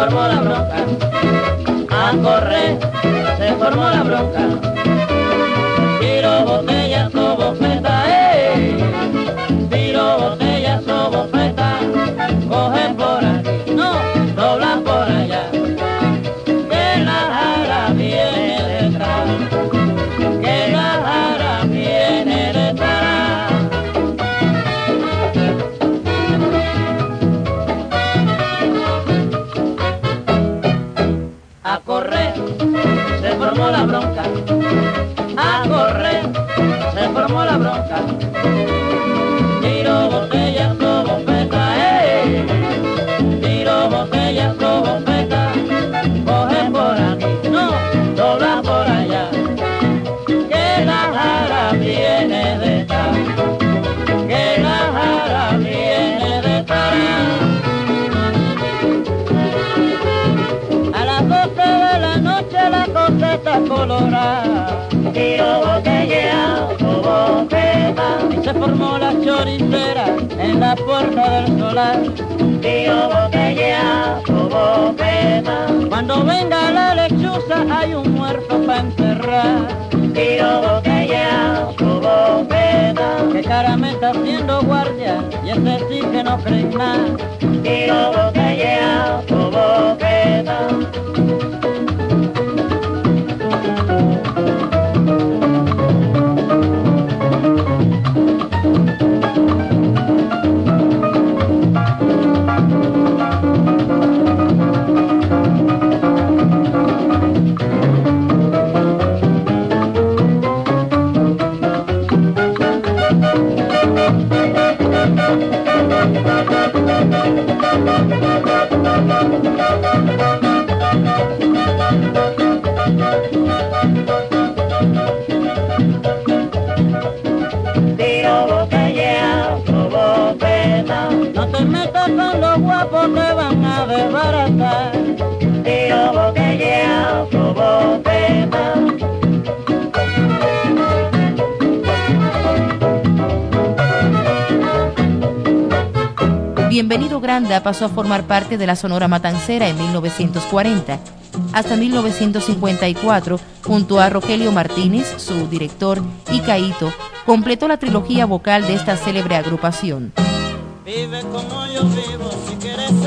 Formó la bronca. A correr se formó la bronca. Formó la bronca, a correr, se formó la bronca. Se formó la choricera en la puerta del solar. Tiro botella, bofeta. Cuando venga la lechuza hay un muerto para enterrar. Tiro botella, bofeta. Que cara me está haciendo guardia y ese sí que no cree nada. Tiro botella, bofeta. Tiro Bienvenido Granda pasó a formar parte de la Sonora Matancera en 1940. Hasta 1954, junto a Rogelio Martínez, su director, y Caíto, completó la trilogía vocal de esta célebre agrupación. Vive como yo vivo si quieres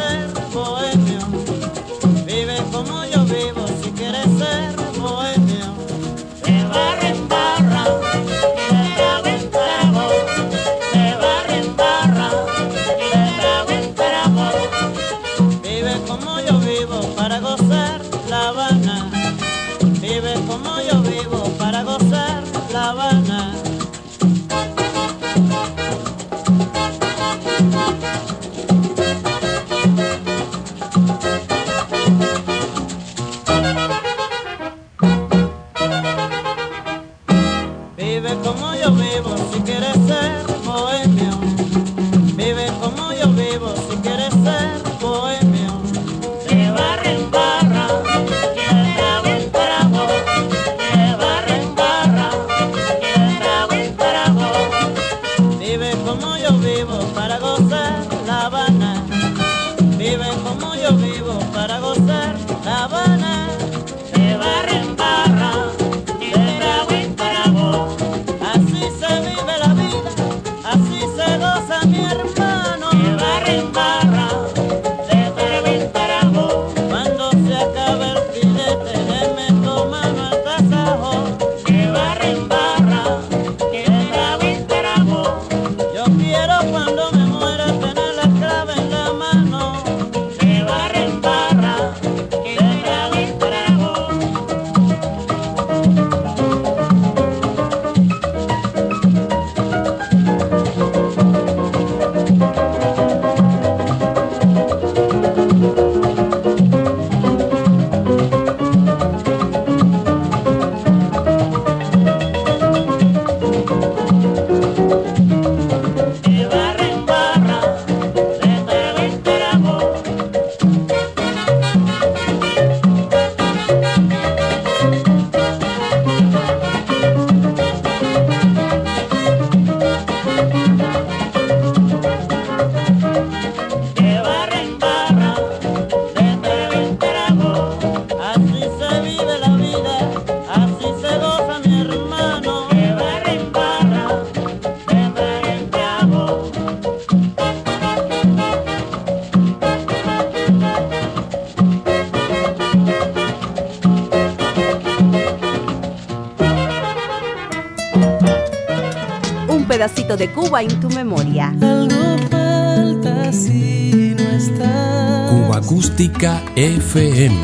de Cuba en tu memoria. Algo falta si no estás. Cuba Acústica FM.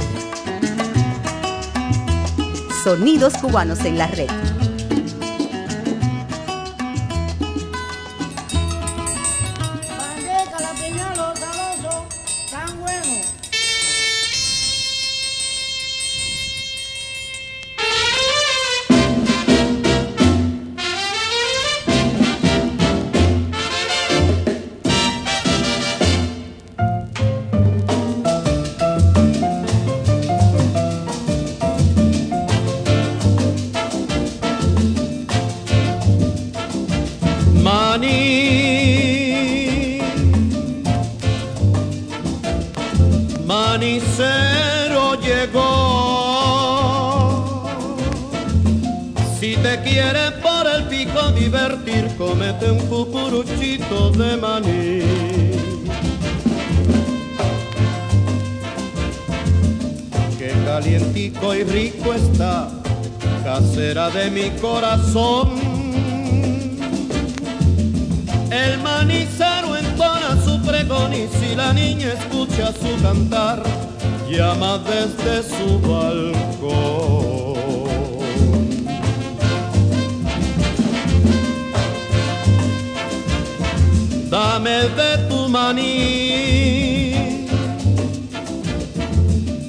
Sonidos cubanos en la red. Calientico y rico está, casera de mi corazón. El manicero entona su pregón y si la niña escucha su cantar, llama desde su balcón. Dame de tu maní.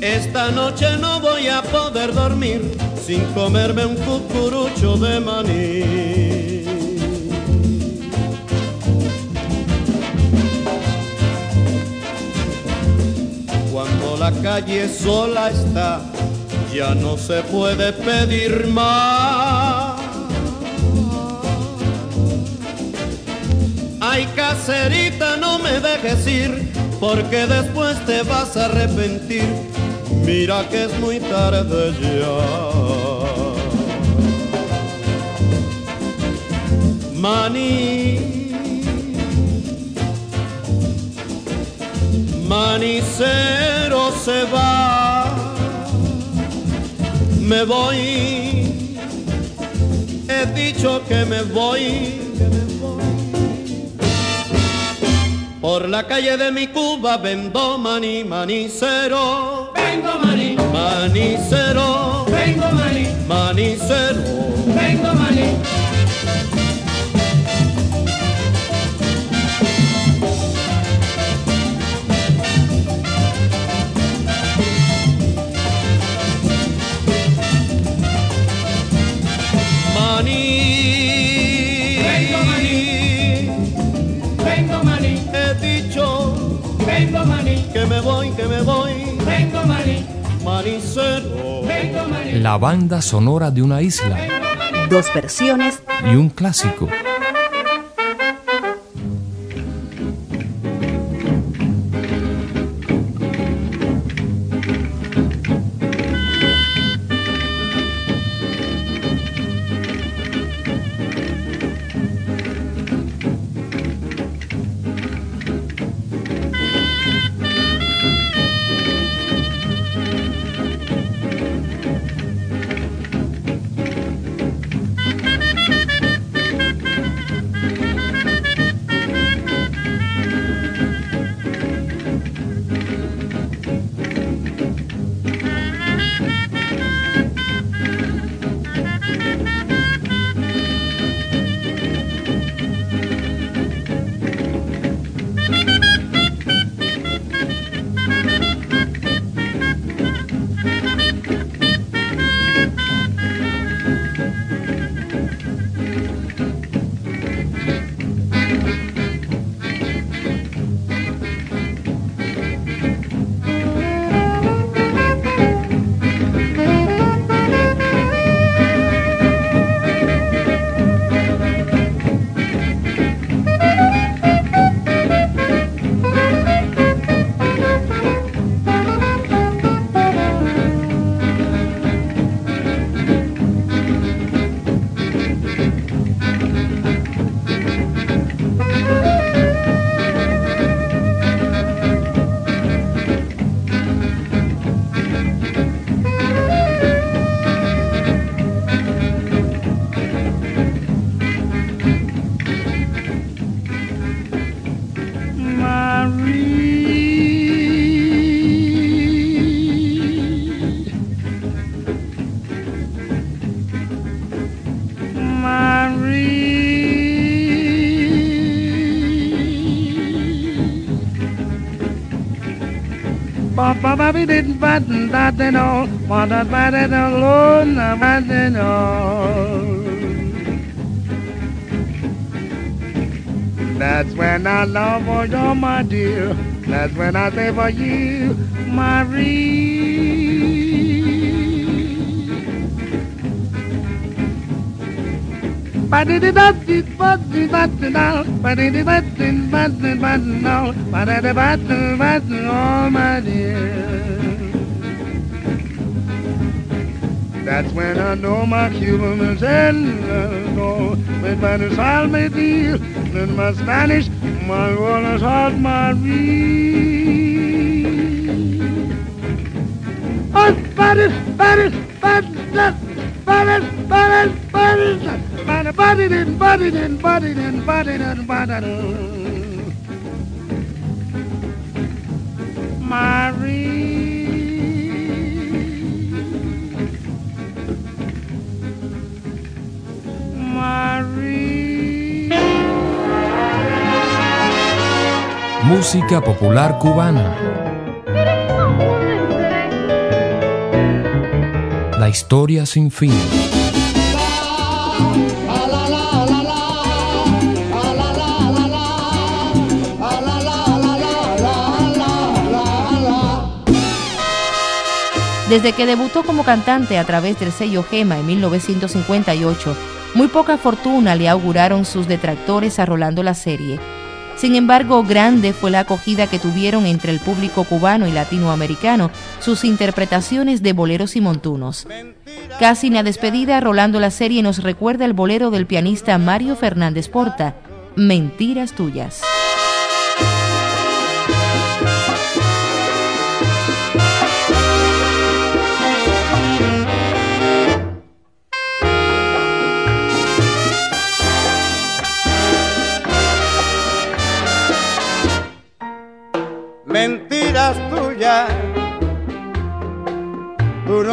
Esta noche no voy a poder dormir sin comerme un cucurucho de maní. Cuando la calle sola está, ya no se puede pedir más. Ay, caserita, no me dejes ir, porque después te vas a arrepentir. Mira que es muy tarde ya. Maní, manicero se va, me voy, he dicho que me voy. Por la calle de mi Cuba vendo maní, manicero, Vengo maní, manicero, vengo maní, manicero. vengo maní. Vengo, maní. He dicho vengo maní, que me voy, que La banda sonora de una isla Dos versiones y un clásico. that that alone. That's when I love for you, my dear. That's when I say for you, Marie. But it is not the button. But it is button. But it is my dear. That's when I know my Cuban is hello. When my sal me deal, then my Spanish, my Wallace heart, my reed. Oh, Spanish, Spanish, Spanish, Spanish, Spanish, Spanish, Spanish, body then, body then, body then, body then, body then. Marie. Música popular cubana. La historia sin fin. Desde que debutó como cantante a través del sello Gema en 1958, muy poca fortuna le auguraron sus detractores a Rolando la serie. Sin embargo, grande fue la acogida que tuvieron entre el público cubano y latinoamericano sus interpretaciones de boleros y montunos. Casi en la despedida, Rolando la serie nos recuerda el bolero del pianista Mario Fernández Porta, Mentiras tuyas.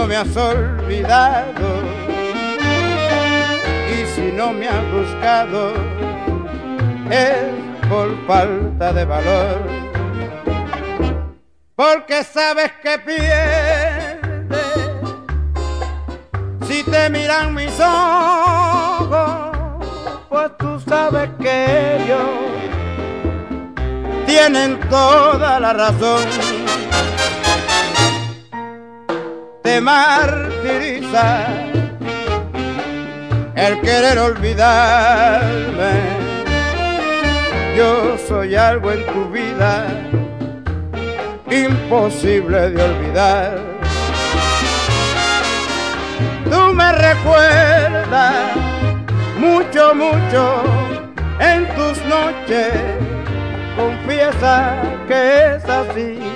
Me has olvidado. Y si no me has buscado, es por falta de valor. Porque sabes que pierdes si te miran mis ojos, pues tú sabes que ellos tienen toda la razón. Te martiriza el querer olvidarme. Yo soy algo en tu vida imposible de olvidar. Tú me recuerdas mucho, mucho en tus noches confiesa que es así.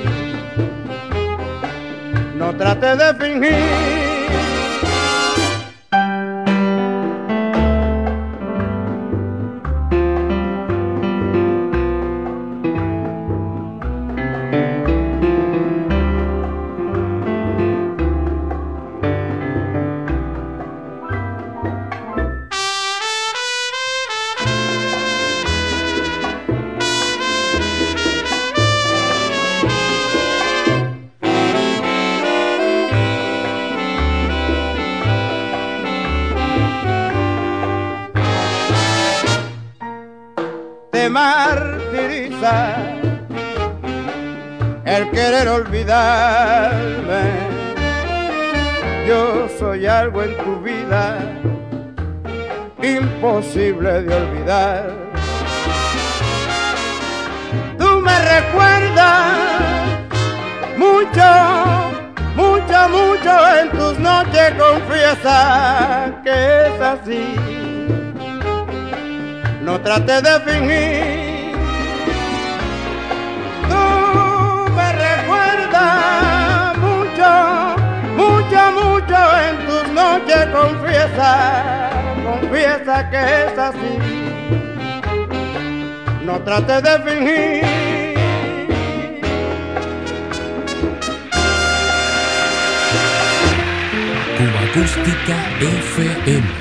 Trate de fingir. Martiriza el querer olvidarme. Yo soy algo en tu vida imposible de olvidar. Tú me recuerdas mucho, mucho, mucho en tus noches confiesa que es así no trate de fingir. Tú me recuerdas mucho, mucho, mucho en tus noches, confiesa, confiesa que es así. No trate de fingir. Acústica FM.